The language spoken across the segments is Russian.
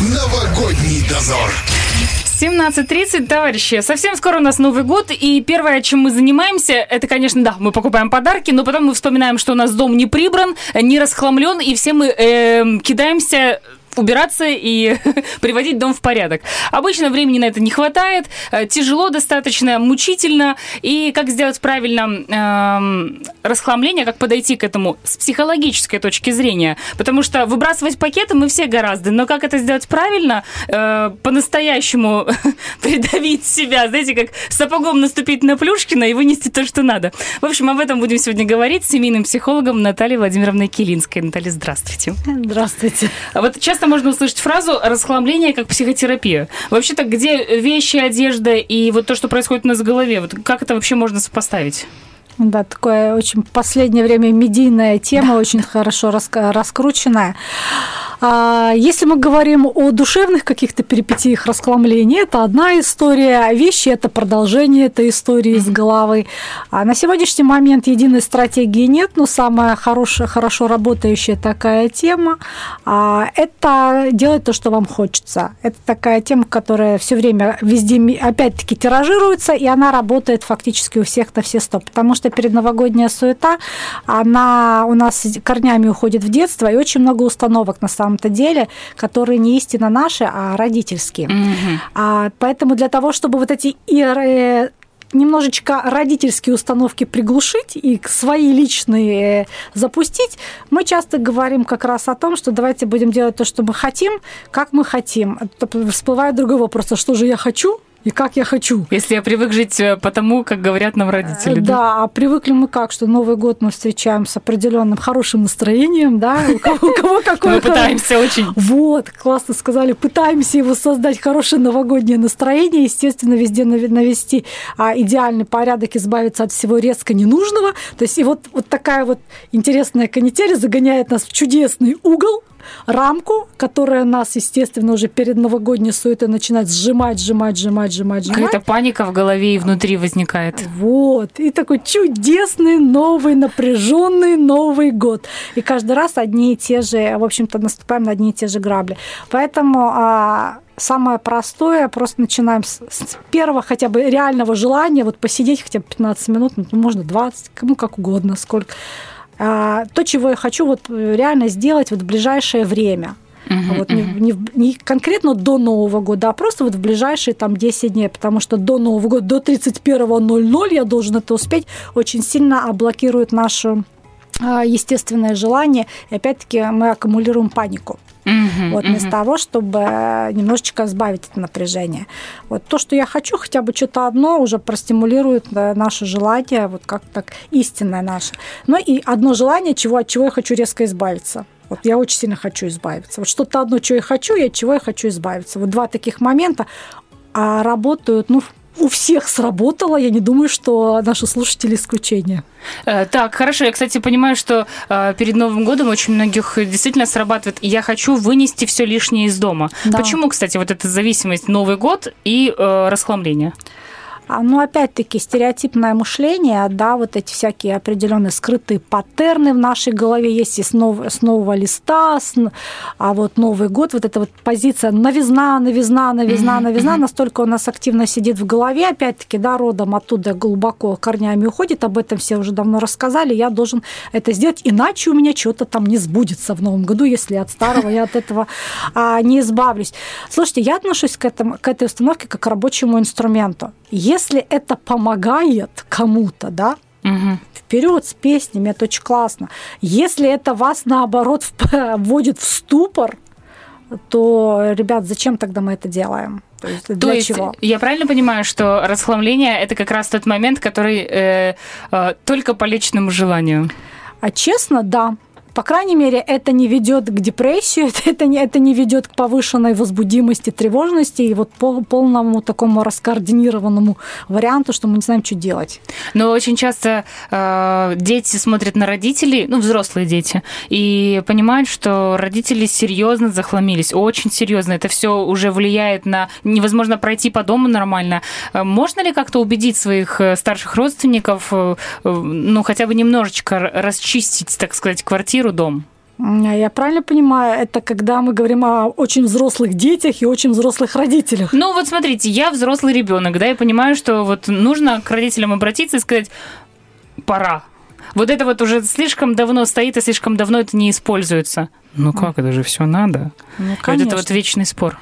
Новогодний дозор. 17.30, товарищи. Совсем скоро у нас Новый год, и первое, чем мы занимаемся, это, конечно, да, мы покупаем подарки, но потом мы вспоминаем, что у нас дом не прибран, не расхламлен, и все мы э, кидаемся убираться и приводить дом в порядок. Обычно времени на это не хватает, э, тяжело достаточно, мучительно. И как сделать правильно э, расхламление, как подойти к этому с психологической точки зрения. Потому что выбрасывать пакеты мы все гораздо, но как это сделать правильно, э, по-настоящему придавить себя, знаете, как сапогом наступить на Плюшкина и вынести то, что надо. В общем, об этом будем сегодня говорить с семейным психологом Натальей Владимировной Килинской. Наталья, здравствуйте. Здравствуйте. А вот часто можно услышать фразу «расхламление как психотерапия». Вообще-то, где вещи, одежда и вот то, что происходит у нас в голове, вот как это вообще можно сопоставить? Да, такое очень последнее время медийная тема, да. очень хорошо раскрученная. А, если мы говорим о душевных каких-то перипетиях расхламления, это одна история, а вещи – это продолжение этой истории из головы. А на сегодняшний момент единой стратегии нет, но самая хорошая, хорошо работающая такая тема а, – это делать то, что вам хочется. Это такая тема, которая все время везде, опять-таки, тиражируется, и она работает фактически у всех на все сто, потому что перед новогодняя суета, она у нас корнями уходит в детство, и очень много установок на самом самом-то деле, которые не истинно наши, а родительские. Mm-hmm. А, поэтому для того, чтобы вот эти немножечко родительские установки приглушить и свои личные запустить, мы часто говорим как раз о том, что давайте будем делать то, что мы хотим, как мы хотим. Всплывает другой вопрос, а что же я хочу? И как я хочу. Если я привык жить э, по тому, как говорят нам родители. Да, да? а привыкли мы как, что Новый год мы встречаем с определенным хорошим настроением, да, у кого, какое... Мы пытаемся очень. Вот, классно сказали, пытаемся его создать хорошее новогоднее настроение, естественно, везде навести а, идеальный порядок, избавиться от всего резко ненужного. То есть и вот, вот такая вот интересная канитель загоняет нас в чудесный угол, рамку, которая нас, естественно, уже перед новогодней суетой начинает сжимать, сжимать, сжимать, сжимать, сжимать. Какая-то паника в голове и внутри возникает. Вот. И такой чудесный новый напряженный Новый год. И каждый раз одни и те же, в общем-то, наступаем на одни и те же грабли. Поэтому а, самое простое, просто начинаем с, с первого хотя бы реального желания вот посидеть хотя бы 15 минут, ну, можно 20, кому как угодно, сколько то, чего я хочу вот э, реально сделать вот в ближайшее время. Uh-huh, вот uh-huh. Не, не, не конкретно до Нового года, а просто вот в ближайшие там 10 дней, потому что до Нового года, до 31.00 я должен это успеть, очень сильно блокирует наше а, естественное желание, и опять-таки мы аккумулируем панику. Uh-huh, вот, вместо uh-huh. того, чтобы немножечко избавить это напряжение. Вот то, что я хочу, хотя бы что-то одно уже простимулирует наше желание, вот как так истинное наше. Но и одно желание, чего, от чего я хочу резко избавиться. Вот я очень сильно хочу избавиться. Вот что-то одно, чего я хочу, и от чего я хочу избавиться. Вот два таких момента а работают, ну, у всех сработало. Я не думаю, что наши слушатели исключение. Э, так, хорошо. Я, кстати, понимаю, что э, перед Новым годом очень многих действительно срабатывает «я хочу вынести все лишнее из дома». Да. Почему, кстати, вот эта зависимость Новый год и э, расхламление? А, ну, опять-таки, стереотипное мышление, да, вот эти всякие определенные скрытые паттерны в нашей голове есть и с, нов, с нового листа, с, а вот Новый год, вот эта вот позиция новизна, новизна, новизна, новизна, настолько у нас активно сидит в голове, опять-таки, да, родом оттуда глубоко корнями уходит, об этом все уже давно рассказали, я должен это сделать, иначе у меня что-то там не сбудется в Новом году, если от старого я от этого а, не избавлюсь. Слушайте, я отношусь к, этому, к этой установке как к рабочему инструменту. Если это помогает кому-то, да, угу. вперед с песнями, это очень классно. Если это вас наоборот вводит в ступор, то, ребят, зачем тогда мы это делаем? То есть, для То есть чего? я правильно понимаю, что расхламление это как раз тот момент, который э, э, только по личному желанию? А честно, да. По крайней мере, это не ведет к депрессии, это не, это не ведет к повышенной возбудимости, тревожности и вот пол, полному такому раскоординированному варианту, что мы не знаем, что делать. Но очень часто э, дети смотрят на родителей, ну, взрослые дети, и понимают, что родители серьезно захламились, очень серьезно. Это все уже влияет на невозможно пройти по дому нормально. Э, можно ли как-то убедить своих э, старших родственников, э, ну, хотя бы немножечко расчистить, так сказать, квартиру, квартиру, дом? Я правильно понимаю, это когда мы говорим о очень взрослых детях и очень взрослых родителях? Ну вот смотрите, я взрослый ребенок, да, и понимаю, что вот нужно к родителям обратиться и сказать, пора. Вот это вот уже слишком давно стоит и слишком давно это не используется. Ну как, это же все надо. Ну, конечно. Вот это вот вечный спор.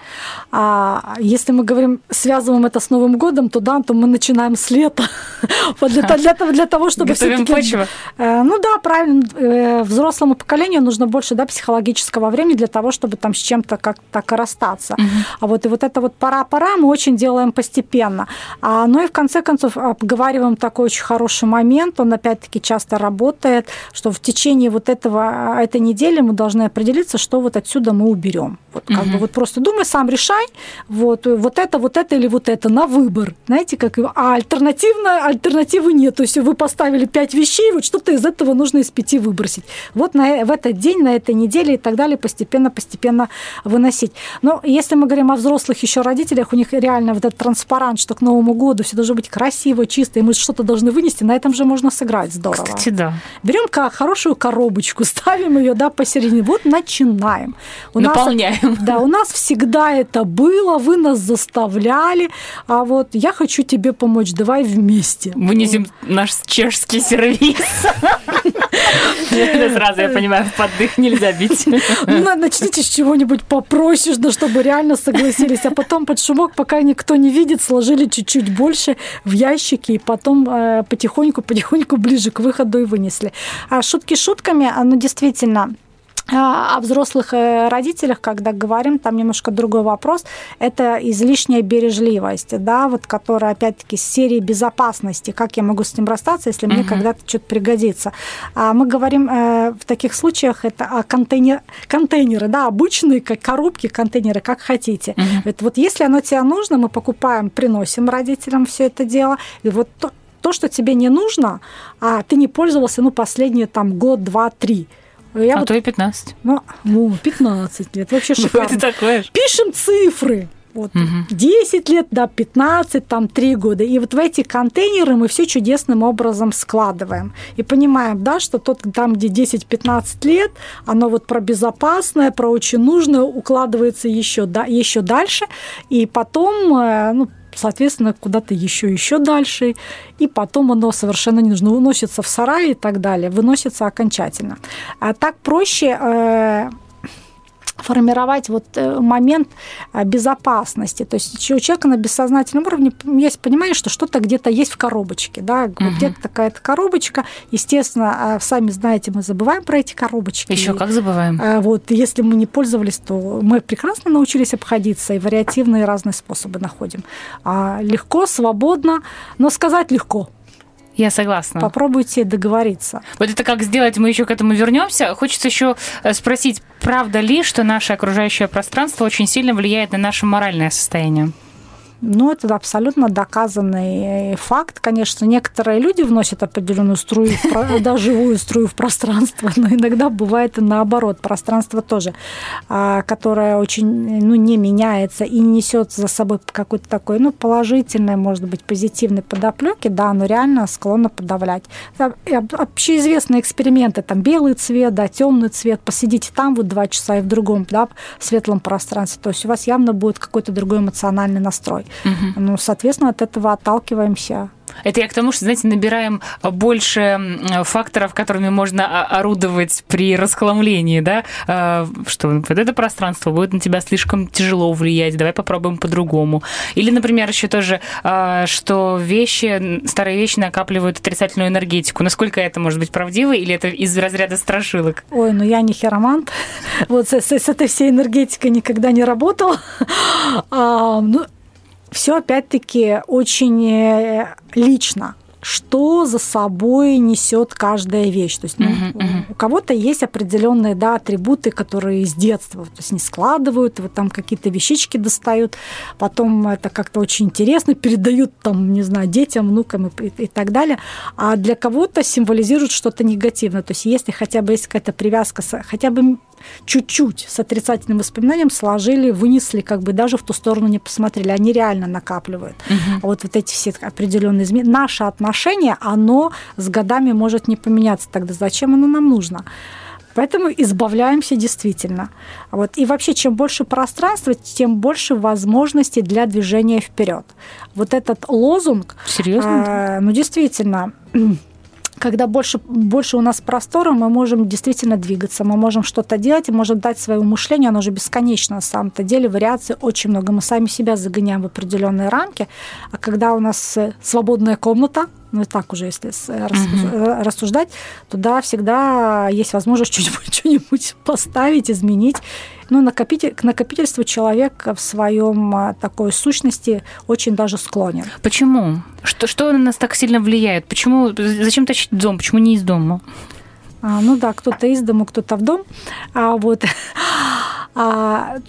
А если мы говорим, связываем это с Новым годом, то да, то мы начинаем с лета. для, для, для того, чтобы все почву. Э, ну да, правильно. Э, взрослому поколению нужно больше да, психологического времени для того, чтобы там с чем-то как-то так расстаться. А вот и вот это вот пора-пора мы очень делаем постепенно. А, ну и в конце концов обговариваем такой очень хороший момент, он опять-таки часто работает, что в течение вот этого, этой недели мы должны определиться, что вот отсюда мы уберем. Вот, как угу. бы вот просто думай, сам решай, вот, вот это, вот это или вот это на выбор. Знаете, как а альтернативно, альтернативы нет. То есть вы поставили пять вещей, вот что-то из этого нужно из пяти выбросить. Вот на, в этот день, на этой неделе и так далее постепенно-постепенно выносить. Но если мы говорим о взрослых еще родителях, у них реально вот этот транспарант, что к Новому году все должно быть красиво, чисто, и мы что-то должны вынести, на этом же можно сыграть здорово. Кстати, да. Берем хорошую коробочку, ставим ее да, посередине. Вот начинаем. У Наполняем. Нас, да, у нас всегда это было, вы нас заставляли, а вот я хочу тебе помочь, давай вместе. Вынесем наш чешский сервис. Сразу я понимаю, под дых нельзя бить. Ну, начните с чего-нибудь попроще, да, чтобы реально согласились, а потом под шумок, пока никто не видит, сложили чуть-чуть больше в ящики, и потом потихоньку-потихоньку э, ближе к выходу и вынесли. А шутки шутками, ну, действительно, а, о взрослых э, родителях, когда говорим, там немножко другой вопрос, это излишняя бережливость, да, вот которая, опять-таки, с серии безопасности, как я могу с ним расстаться, если мне когда-то что-то пригодится. А мы говорим э, в таких случаях это о контейнер, контейнеры, да, обычные, как коробки, контейнеры, как хотите. Uh-huh. Это вот если оно тебе нужно, мы покупаем, приносим родителям все это дело, и вот то, то, что тебе не нужно, а ты не пользовался, ну, последние там год, два, три, я а вот, то и 15. Ну, ну 15 лет. Вообще ну, шикарно. это такое? Пишем цифры. Вот, угу. 10 лет, да, 15, там 3 года. И вот в эти контейнеры мы все чудесным образом складываем. И понимаем, да, что тот, там, где 10-15 лет, оно вот про безопасное, про очень нужное укладывается еще, да, еще дальше. И потом, э, ну, соответственно, куда-то еще еще дальше, и потом оно совершенно не нужно, уносится в сарай и так далее, выносится окончательно. А так проще э, формировать вот э, момент э, безопасности. То есть у человека на бессознательном уровне есть понимание, что что-то где-то есть в коробочке. Да? Угу. Где-то такая-то коробочка. Естественно, а, сами знаете, мы забываем про эти коробочки. Еще как забываем. А, вот, если мы не пользовались, то мы прекрасно научились обходиться и вариативные разные способы находим. А легко, свободно, но сказать легко – я согласна. Попробуйте договориться. Вот это как сделать, мы еще к этому вернемся. Хочется еще э, спросить, правда ли, что наше окружающее пространство очень сильно влияет на наше моральное состояние? Ну, это абсолютно доказанный факт. Конечно, некоторые люди вносят определенную струю, да, живую струю в пространство, но иногда бывает и наоборот. Пространство тоже, а, которое очень ну, не меняется и несет за собой какой-то такой ну, положительный, может быть, позитивный подоплеки, да, оно реально склонно подавлять. Общеизвестные эксперименты, там белый цвет, да, темный цвет, посидите там вот два часа и в другом, да, светлом пространстве, то есть у вас явно будет какой-то другой эмоциональный настрой. Угу. Ну, соответственно, от этого отталкиваемся. Это я к тому, что, знаете, набираем больше факторов, которыми можно орудовать при расхламлении, да, а, что вот это пространство будет на тебя слишком тяжело влиять, давай попробуем по-другому. Или, например, еще тоже, а, что вещи, старые вещи накапливают отрицательную энергетику. Насколько это может быть правдиво, или это из разряда страшилок? Ой, ну я не хиромант. Вот с, с, с этой всей энергетикой никогда не работала. А, ну, все опять-таки очень э, лично что за собой несет каждая вещь. То есть ну, uh-huh, uh-huh. у кого-то есть определенные да, атрибуты, которые с детства, то есть не складывают, вот там какие-то вещички достают, потом это как-то очень интересно передают там, не знаю, детям, внукам и, и, и так далее. А для кого-то символизирует что-то негативное. То есть если хотя бы есть какая-то привязка, хотя бы чуть-чуть с отрицательным воспоминанием сложили, вынесли, как бы даже в ту сторону не посмотрели. Они реально накапливают. Угу. А вот, вот эти все определенные изменения. Наше отношение, оно с годами может не поменяться. Тогда зачем оно нам нужно? Поэтому избавляемся действительно. Вот. И вообще, чем больше пространства, тем больше возможностей для движения вперед. Вот этот лозунг... Серьезно? Э, ну, действительно когда больше, больше у нас простора, мы можем действительно двигаться, мы можем что-то делать, и можем дать своему мышлению, оно же бесконечно на самом-то деле, вариаций очень много. Мы сами себя загоняем в определенные рамки, а когда у нас свободная комната, ну так уже, если угу. рассуждать, туда всегда есть возможность что-нибудь, что-нибудь поставить, изменить. Ну, накопитель, к накопительству человек в своем а, такой сущности очень даже склонен. Почему? Что, что на нас так сильно влияет? Почему? Зачем тащить дом? Почему не из дома? А, ну да, кто-то из дома, кто-то в дом. А вот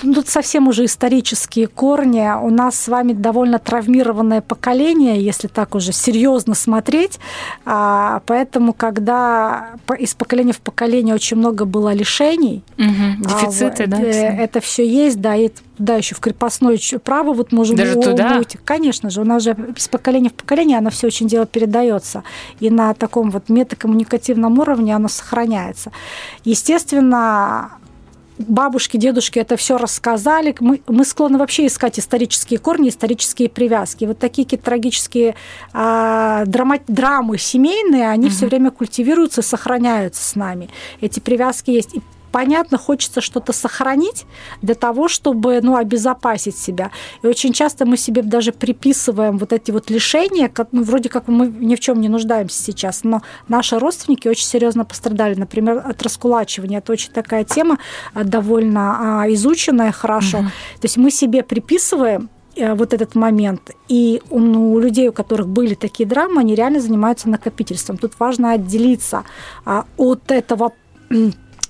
тут совсем уже исторические корни. У нас с вами довольно травмированное поколение, если так уже серьезно смотреть. А, поэтому, когда из поколения в поколение очень много было лишений, угу. дефициты, а, да, это все есть, да, и да, еще в крепостное право вот можем Даже туда? быть. Конечно же, у нас же из поколения в поколение оно все очень дело передается. И на таком вот метакоммуникативном уровне оно сохраняется. Естественно, бабушки, дедушки это все рассказали. Мы, мы склонны вообще искать исторические корни, исторические привязки. Вот такие какие-то трагические а, драма, драмы семейные, они угу. все время культивируются, сохраняются с нами. Эти привязки есть. И понятно, хочется что-то сохранить для того, чтобы ну, обезопасить себя. И очень часто мы себе даже приписываем вот эти вот лишения, ну, вроде как мы ни в чем не нуждаемся сейчас, но наши родственники очень серьезно пострадали, например, от раскулачивания. Это очень такая тема а, довольно а, изученная хорошо. Угу. То есть мы себе приписываем э, вот этот момент. И ну, у людей, у которых были такие драмы, они реально занимаются накопительством. Тут важно отделиться а, от этого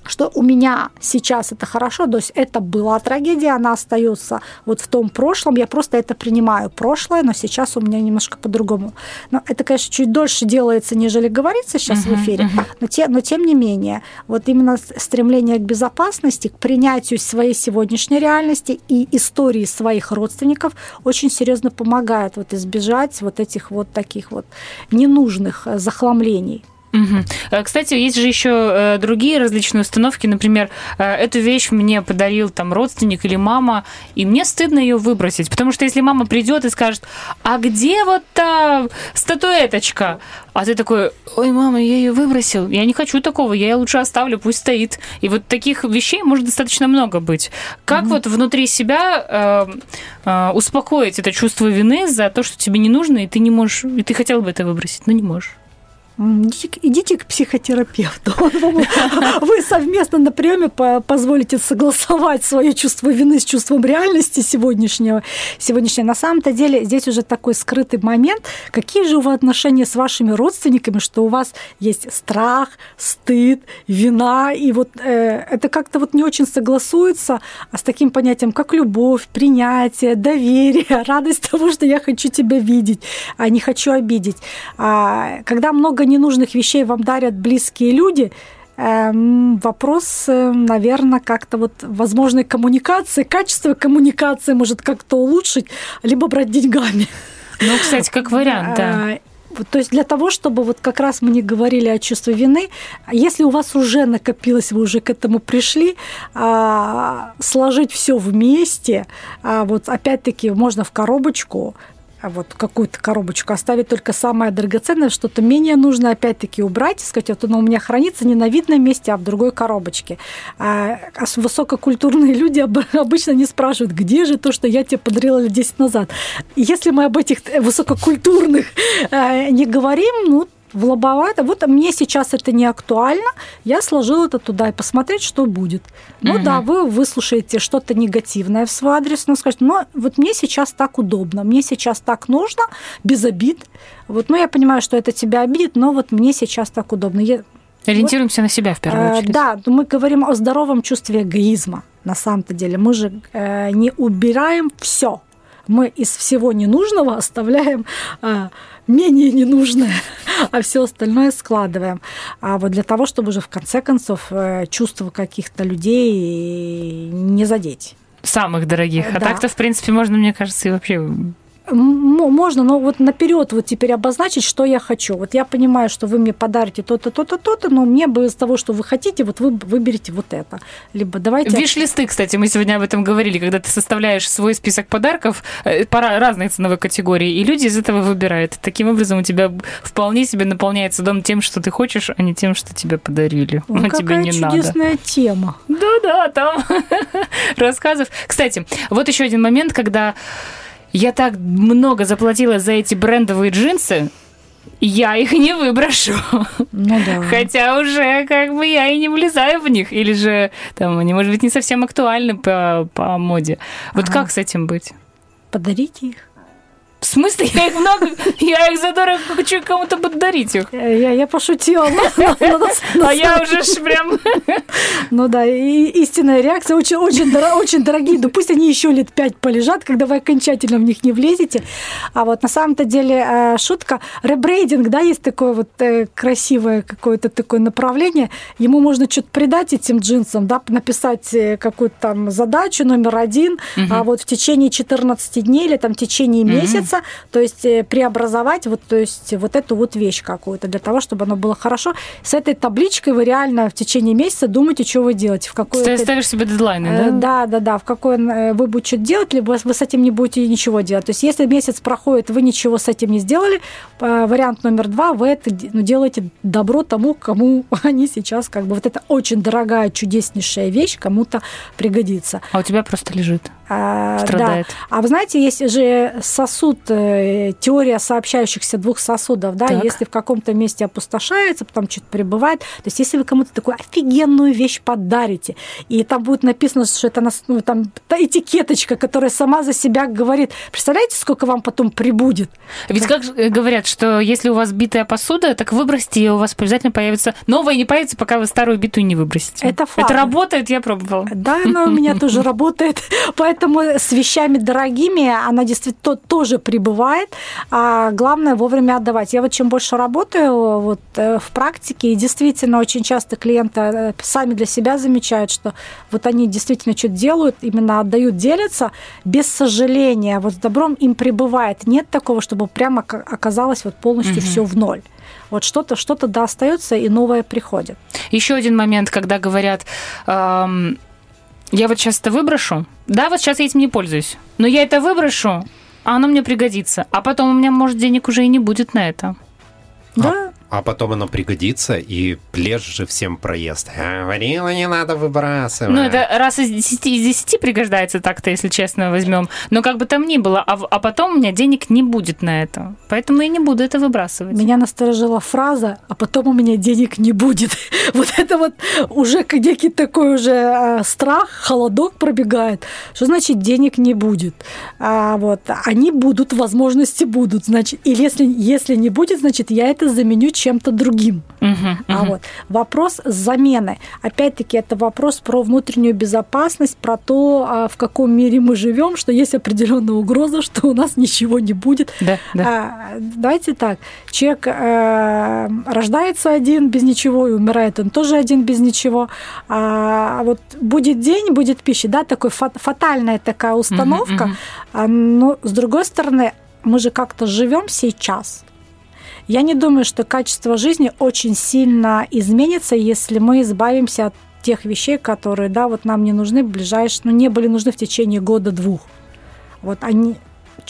что у меня сейчас это хорошо, то есть это была трагедия, она остается вот в том прошлом, я просто это принимаю прошлое, но сейчас у меня немножко по-другому. Но это, конечно, чуть дольше делается, нежели говорится сейчас uh-huh, в эфире, uh-huh. но, те, но тем не менее, вот именно стремление к безопасности, к принятию своей сегодняшней реальности и истории своих родственников очень серьезно помогает вот избежать вот этих вот таких вот ненужных захламлений. Угу. Кстати, есть же еще э, другие различные установки. Например, э, эту вещь мне подарил там родственник или мама, и мне стыдно ее выбросить. Потому что если мама придет и скажет, а где вот та статуэточка? А ты такой, ой, мама, я ее выбросил. Я не хочу такого, я ее лучше оставлю, пусть стоит. И вот таких вещей может достаточно много быть. Как угу. вот внутри себя э, э, успокоить это чувство вины за то, что тебе не нужно, и ты не можешь, и ты хотел бы это выбросить, но не можешь? Идите к психотерапевту. Вы совместно на приеме позволите согласовать свое чувство вины с чувством реальности сегодняшнего. сегодняшнего. На самом-то деле здесь уже такой скрытый момент. Какие же у вас отношения с вашими родственниками, что у вас есть страх, стыд, вина, и вот э, это как-то вот не очень согласуется а с таким понятием, как любовь, принятие, доверие, радость того, что я хочу тебя видеть, а не хочу обидеть. А, когда много ненужных вещей вам дарят близкие люди, эм, вопрос, э, наверное, как-то вот возможной коммуникации, качество коммуникации может как-то улучшить, либо брать деньгами. Ну, кстати, как вариант, да. Э, то есть для того, чтобы вот как раз мы не говорили о чувстве вины, если у вас уже накопилось, вы уже к этому пришли, а, сложить все вместе, а, вот опять-таки можно в коробочку вот какую-то коробочку, оставить только самое драгоценное, что-то менее нужно опять-таки убрать, сказать, вот оно у меня хранится не на видном месте, а в другой коробочке. А, а высококультурные люди обычно не спрашивают, где же то, что я тебе подарила лет 10 назад. Если мы об этих высококультурных э, не говорим, ну, в лобовато. Вот мне сейчас это не актуально, я сложила это туда и посмотреть, что будет. Ну угу. да, вы выслушаете что-то негативное в свой адрес, но скажете, ну вот мне сейчас так удобно, мне сейчас так нужно, без обид. Вот, ну я понимаю, что это тебя обидит, но вот мне сейчас так удобно. Я, Ориентируемся вот, на себя в первую э, очередь. Да, мы говорим о здоровом чувстве эгоизма на самом-то деле. Мы же э, не убираем все. Мы из всего ненужного оставляем э, менее ненужное, а все остальное складываем. А вот для того, чтобы уже в конце концов э, чувства каких-то людей не задеть. Самых дорогих. А да. так-то, в принципе, можно, мне кажется, и вообще можно, но вот наперед вот теперь обозначить, что я хочу. Вот я понимаю, что вы мне подарите то-то, то-то, то-то, но мне бы из того, что вы хотите, вот вы выберете вот это. Либо давайте... Виш-листы, кстати, мы сегодня об этом говорили, когда ты составляешь свой список подарков э, по разной ценовой категории, и люди из этого выбирают. Таким образом у тебя вполне себе наполняется дом тем, что ты хочешь, а не тем, что тебе подарили. О, тебе какая не чудесная надо. тема. Да-да, там рассказов. Кстати, вот еще один момент, когда я так много заплатила за эти брендовые джинсы, я их не выброшу. Ну да. Хотя уже как бы я и не влезаю в них. Или же там они, может быть, не совсем актуальны по, по моде. Вот ага. как с этим быть? Подарите их. В смысле? Я их много, я их задорого хочу кому-то подарить их. Я, я пошутила. А я уже ж прям... Ну да, истинная реакция очень, очень, очень дорогие. Да пусть они еще лет пять полежат, когда вы окончательно в них не влезете. А вот на самом-то деле э, шутка. Ребрейдинг, да, есть такое вот э, красивое какое-то такое направление. Ему можно что-то придать этим джинсам, да, написать э, какую-то там задачу номер один, а вот в течение 14 дней или там в течение месяца меняться, то есть э, преобразовать вот, то есть вот эту вот вещь какую-то для того, чтобы оно было хорошо. С этой табличкой вы реально в течение месяца думаете, что вы делаете. В какой Ты ставишь себе дедлайны, да? Э, да, да, да. В какой э, вы будете что-то делать, либо вы с этим не будете ничего делать. То есть если месяц проходит, вы ничего с этим не сделали, вариант номер два, вы это ну, делаете добро тому, кому они сейчас как бы вот это очень дорогая, чудеснейшая вещь кому-то пригодится. А у тебя просто лежит. А, страдает. Да. А вы знаете, есть же сосуд, э, теория сообщающихся двух сосудов, да, так. если в каком-то месте опустошается, потом что-то прибывает, то есть если вы кому-то такую офигенную вещь подарите, и там будет написано, что это ну, там та этикеточка, которая сама за себя говорит, представляете, сколько вам потом прибудет? Ведь как э, говорят, что если у вас битая посуда, так выбросьте ее, у вас обязательно появится новая, не появится, пока вы старую битую не выбросите. Это факт. Это работает, я пробовала. Да, она у меня тоже работает, Поэтому с вещами дорогими она действительно тоже прибывает. А главное вовремя отдавать. Я вот чем больше работаю вот, э, в практике, и действительно очень часто клиенты э, сами для себя замечают, что вот они действительно что-то делают, именно отдают, делятся без сожаления. Вот с добром им прибывает. Нет такого, чтобы прямо оказалось вот полностью угу. все в ноль вот что-то что-то да остается и новое приходит. Еще один момент, когда говорят, эм, я вот сейчас это выброшу. Да, вот сейчас я этим не пользуюсь. Но я это выброшу, а оно мне пригодится. А потом у меня, может, денег уже и не будет на это. Да. А потом оно пригодится, и плешь же всем проезд. Говорила, не надо выбрасывать. Ну, это раз из десяти из десяти пригождается так-то, если честно возьмем. Но как бы там ни было, а, а потом у меня денег не будет на это. Поэтому я не буду это выбрасывать. Меня насторожила фраза, а потом у меня денег не будет. Вот это вот уже некий такой уже а, страх, холодок пробегает. Что значит денег не будет? А вот они будут, возможности будут. Значит, или если, если не будет, значит, я это заменю чем-то другим. Uh-huh. А вот вопрос замены. Опять-таки, это вопрос про внутреннюю безопасность, про то, а, в каком мире мы живем, что есть определенная угроза, что у нас ничего не будет. Да, да. А, давайте так. Человек э, рождается один без ничего и умирает он тоже один без ничего. А вот будет день, будет пища, да, такой фатальная такая установка. Uh-huh, uh-huh. Но с другой стороны, мы же как-то живем сейчас. Я не думаю, что качество жизни очень сильно изменится, если мы избавимся от тех вещей, которые, да, вот нам не нужны ближайшие, ну, не были нужны в течение года-двух. Вот они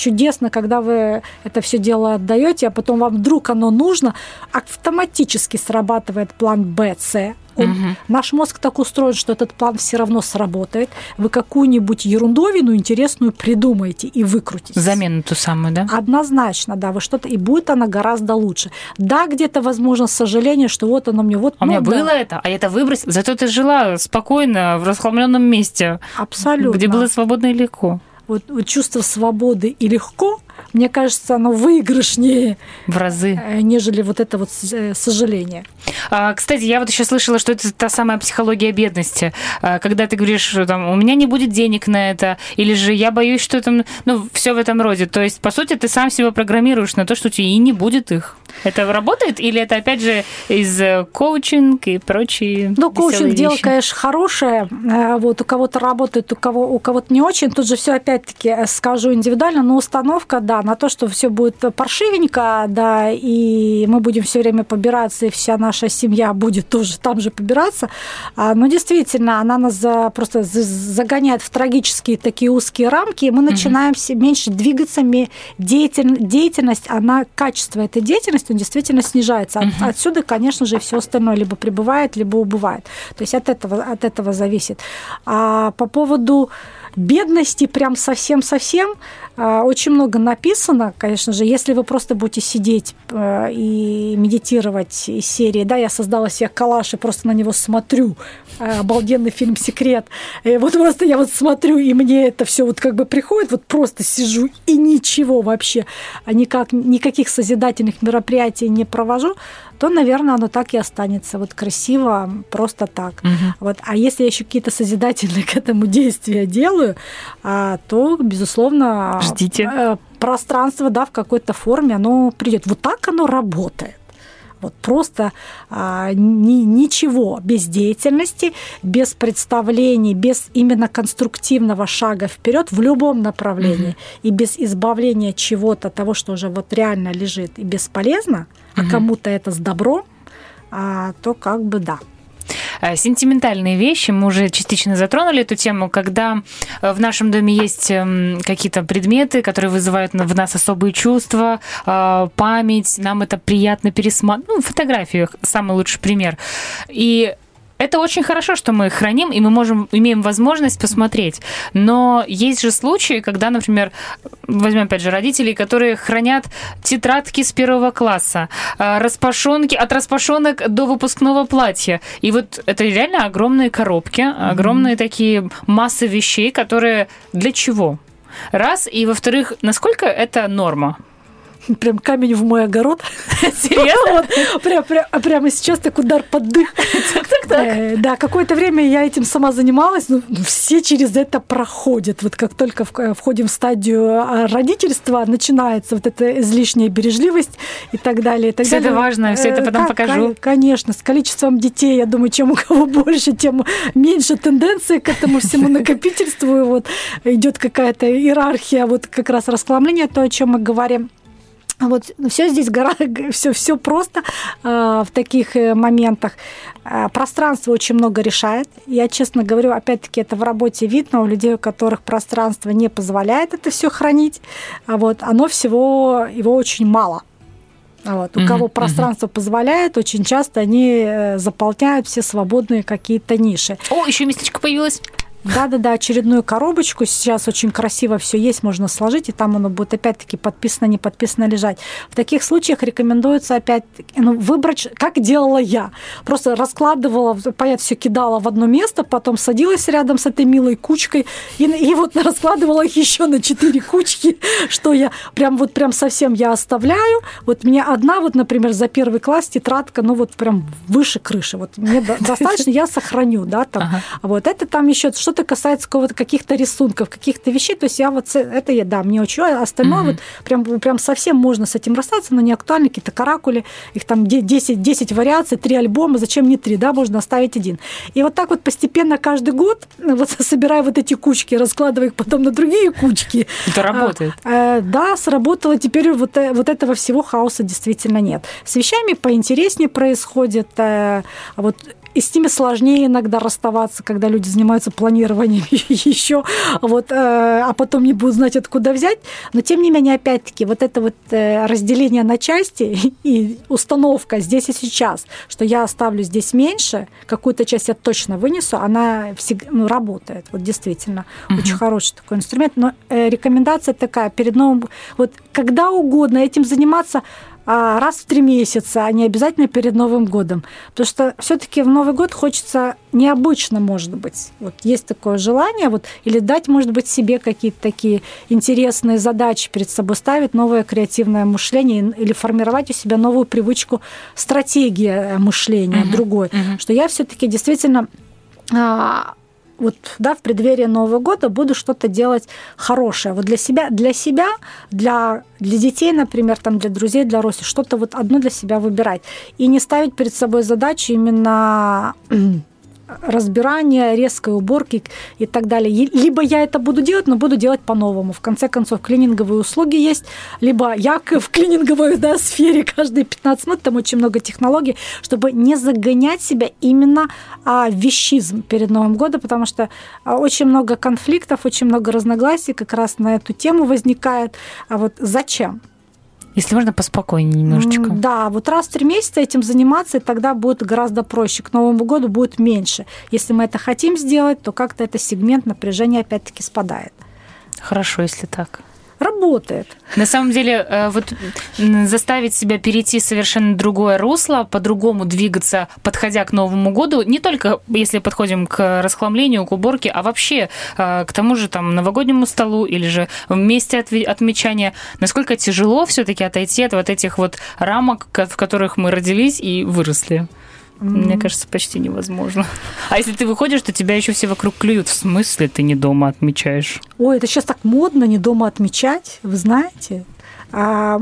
чудесно, когда вы это все дело отдаете, а потом вам вдруг оно нужно, автоматически срабатывает план Б, С, он, угу. Наш мозг так устроен, что этот план все равно сработает. Вы какую-нибудь ерундовину интересную придумаете и выкрутите. Замену ту самую, да? Однозначно, да. Вы что-то и будет она гораздо лучше. Да, где-то возможно сожаление, что вот оно мне вот. А ну, у меня да. было это, а я это выбросила. Зато ты жила спокойно в расхламленном месте. Абсолютно. Где было свободно и легко. Вот, вот чувство свободы и легко мне кажется, оно выигрышнее в разы, э, нежели вот это вот э, сожаление. А, кстати, я вот еще слышала, что это та самая психология бедности, а, когда ты говоришь, что там у меня не будет денег на это, или же я боюсь, что там, ну, все в этом роде. То есть, по сути, ты сам себя программируешь на то, что у тебя и не будет их. Это работает или это опять же из э, коучинг и прочие? Ну, коучинг дело, конечно, хорошее. Вот у кого-то работает, у кого у кого-то не очень. Тут же все опять-таки скажу индивидуально, но установка да, на то, что все будет паршивенько, да, и мы будем все время побираться, и вся наша семья будет тоже там же побираться. А, но действительно, она нас просто загоняет в трагические такие узкие рамки, и мы начинаем угу. меньше двигаться, деятель, деятельность, она, качество этой деятельности, он действительно снижается. Угу. Отсюда, конечно же, все остальное либо прибывает, либо убывает. То есть от этого, от этого зависит. А по поводу бедности прям совсем-совсем очень много написано, конечно же, если вы просто будете сидеть э, и медитировать из серии, да, я создала себе коллаж и просто на него смотрю, э, обалденный фильм «Секрет», и вот просто я вот смотрю, и мне это все вот как бы приходит, вот просто сижу и ничего вообще, а никак, никаких созидательных мероприятий не провожу, то, наверное, оно так и останется. Вот красиво, просто так. Угу. Вот. А если я еще какие-то созидательные к этому действия делаю, а, то, безусловно, Ждите. Э, пространство, да, в какой-то форме, оно придет. Вот так оно работает. Вот просто а, ни, ничего без деятельности, без представлений, без именно конструктивного шага вперед в любом направлении угу. и без избавления чего-то того, что уже вот реально лежит и бесполезно, угу. а кому-то это с добром, а, то как бы да. Э, сентиментальные вещи, мы уже частично затронули эту тему, когда э, в нашем доме есть эм, какие-то предметы, которые вызывают в нас особые чувства, э, память, нам это приятно пересматривать. Ну, фотографии самый лучший пример. И это очень хорошо, что мы их храним, и мы можем, имеем возможность посмотреть. Но есть же случаи, когда, например, возьмем опять же родителей, которые хранят тетрадки с первого класса, а, распашонки, от распашонок до выпускного платья. И вот это реально огромные коробки, огромные mm-hmm. такие массы вещей, которые для чего? Раз, и во-вторых, насколько это норма? Прям камень в мой огород. Серьезно? Прям, прямо сейчас так удар под дых. Э, да, какое-то время я этим сама занималась, но все через это проходят. Вот как только входим в стадию а, родительства, начинается вот эта излишняя бережливость и так далее. Все это важно, все это потом как, покажу. Конечно, с количеством детей, я думаю, чем у кого больше, тем меньше тенденции к этому всему накопительству. И вот идет какая-то иерархия, вот как раз расхламление, то, о чем мы говорим. Вот все здесь гора, все, все просто э, в таких э, моментах. Э, пространство очень много решает. Я честно говорю, опять-таки, это в работе видно у людей, у которых пространство не позволяет это все хранить. А вот оно всего его очень мало. А вот. У кого пространство позволяет, очень часто они э, заполняют все свободные какие-то ниши. О, еще местечко появилось. Да-да-да, очередную коробочку. Сейчас очень красиво все есть, можно сложить, и там оно будет опять-таки подписано, не подписано лежать. В таких случаях рекомендуется опять ну, выбрать, как делала я. Просто раскладывала, понятно, все кидала в одно место, потом садилась рядом с этой милой кучкой и, и вот раскладывала их еще на четыре кучки, что я прям вот прям совсем я оставляю. Вот мне одна, вот, например, за первый класс тетрадка, ну вот прям выше крыши. Вот мне достаточно, я сохраню, да, там. Ага. Вот это там еще что что-то касается каких-то рисунков, каких-то вещей, то есть я вот это я, да, мне очень, а остальное угу. вот прям, прям совсем можно с этим расстаться, но не актуально, какие-то каракули, их там 10, 10 вариаций, три альбома, зачем не три, да, можно оставить один. И вот так вот постепенно каждый год, вот собирая вот эти кучки, раскладывая их потом на другие кучки. Это работает. А, а, да, сработало, теперь вот, э, вот этого всего хаоса действительно нет. С вещами поинтереснее происходит, а, вот и с ними сложнее иногда расставаться, когда люди занимаются планированием еще, вот, э, а потом не будут знать, откуда взять. Но, тем не менее, опять-таки, вот это вот э, разделение на части и установка здесь и сейчас, что я оставлю здесь меньше, какую-то часть я точно вынесу, она всегда, ну, работает. Вот действительно, угу. очень хороший такой инструмент. Но э, рекомендация такая, перед новым... Вот когда угодно этим заниматься, раз в три месяца, а не обязательно перед Новым годом. Потому что все-таки в Новый год хочется необычно, может быть. Вот есть такое желание, вот, или дать, может быть, себе какие-то такие интересные задачи перед собой ставить, новое креативное мышление, или формировать у себя новую привычку, стратегия мышления uh-huh, другой. Uh-huh. Что я все-таки действительно а, вот, да, в преддверии Нового года буду что-то делать хорошее. Вот для себя, для себя, для, для детей, например, там, для друзей, для родственников, что-то вот одно для себя выбирать. И не ставить перед собой задачу именно разбирания, резкой уборки и так далее. Либо я это буду делать, но буду делать по-новому. В конце концов, клининговые услуги есть, либо я в клининговой да, сфере каждые 15 минут, там очень много технологий, чтобы не загонять себя именно а, вещизм перед Новым годом, потому что а, очень много конфликтов, очень много разногласий как раз на эту тему возникает. А вот зачем? Если можно, поспокойнее немножечко. Да, вот раз в три месяца этим заниматься, и тогда будет гораздо проще. К Новому году будет меньше. Если мы это хотим сделать, то как-то этот сегмент напряжения опять-таки спадает. Хорошо, если так работает. На самом деле, э, вот заставить себя перейти совершенно другое русло, по-другому двигаться, подходя к Новому году, не только если подходим к расхламлению, к уборке, а вообще э, к тому же там новогоднему столу или же в месте отмечания, насколько тяжело все-таки отойти от вот этих вот рамок, в которых мы родились и выросли. Мне кажется, почти невозможно. А если ты выходишь, то тебя еще все вокруг клюют. В смысле ты не дома отмечаешь? Ой, это сейчас так модно не дома отмечать, вы знаете? А,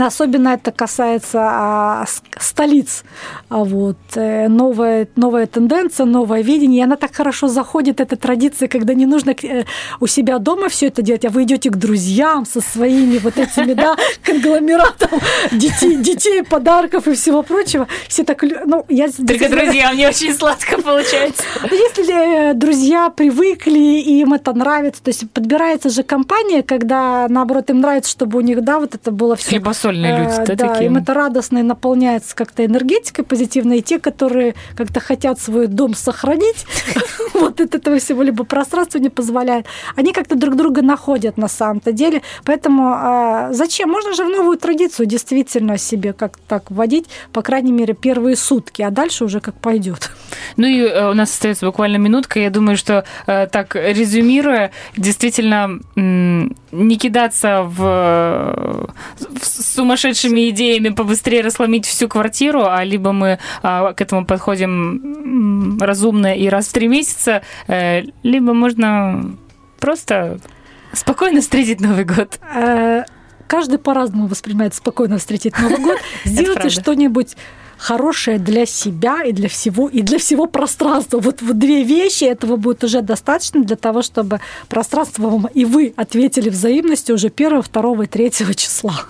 особенно это касается а, столиц. А вот, э, новая, новая тенденция, новое видение. И она так хорошо заходит, эта традиция, когда не нужно э, у себя дома все это делать, а вы идете к друзьям со своими вот этими, да, конгломератом детей, детей, подарков и всего прочего. Все так... Ну, я, Только друзья, мне очень сладко получается. Если э, друзья привыкли, и им это нравится, то есть подбирается же компания, когда, наоборот, им нравится, чтобы у них, да, вот вот это было все. Хлебосольные люди, э, да, да такие? им это радостно и наполняется как-то энергетикой позитивной. И те, которые как-то хотят свой дом сохранить, вот от этого всего либо пространство не позволяет, они как-то друг друга находят на самом-то деле. Поэтому э, зачем? Можно же в новую традицию действительно себе как так вводить, по крайней мере, первые сутки, а дальше уже как пойдет. Ну и э, у нас остается буквально минутка. Я думаю, что э, так резюмируя, действительно не кидаться в с сумасшедшими идеями побыстрее расломить всю квартиру, а либо мы а, к этому подходим разумно и раз в три месяца, э, либо можно просто спокойно встретить Новый год. Э, каждый по-разному воспринимает спокойно встретить Новый год. Сделайте что-нибудь хорошее для себя и для всего, и для всего пространства. Вот, вот две вещи этого будет уже достаточно для того, чтобы пространство вам и вы ответили взаимностью уже 1, 2 и 3 числа.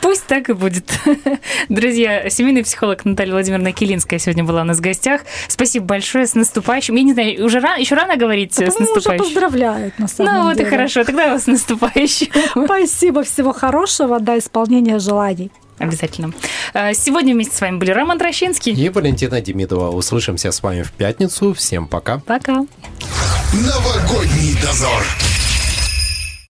Пусть так и будет. Друзья, семейный психолог Наталья Владимировна Килинская сегодня была у нас в гостях. Спасибо большое, с наступающим. Я не знаю, уже рано, еще рано говорить да, с наступающим? уже поздравляют, на самом Ну вот деле. и хорошо, тогда вас с наступающим. Спасибо, всего хорошего, до исполнения желаний. Обязательно. Э, сегодня вместе с вами были Роман Трощинский и Валентина Демидова. Услышимся с вами в пятницу. Всем пока. Пока. Новогодний дозор.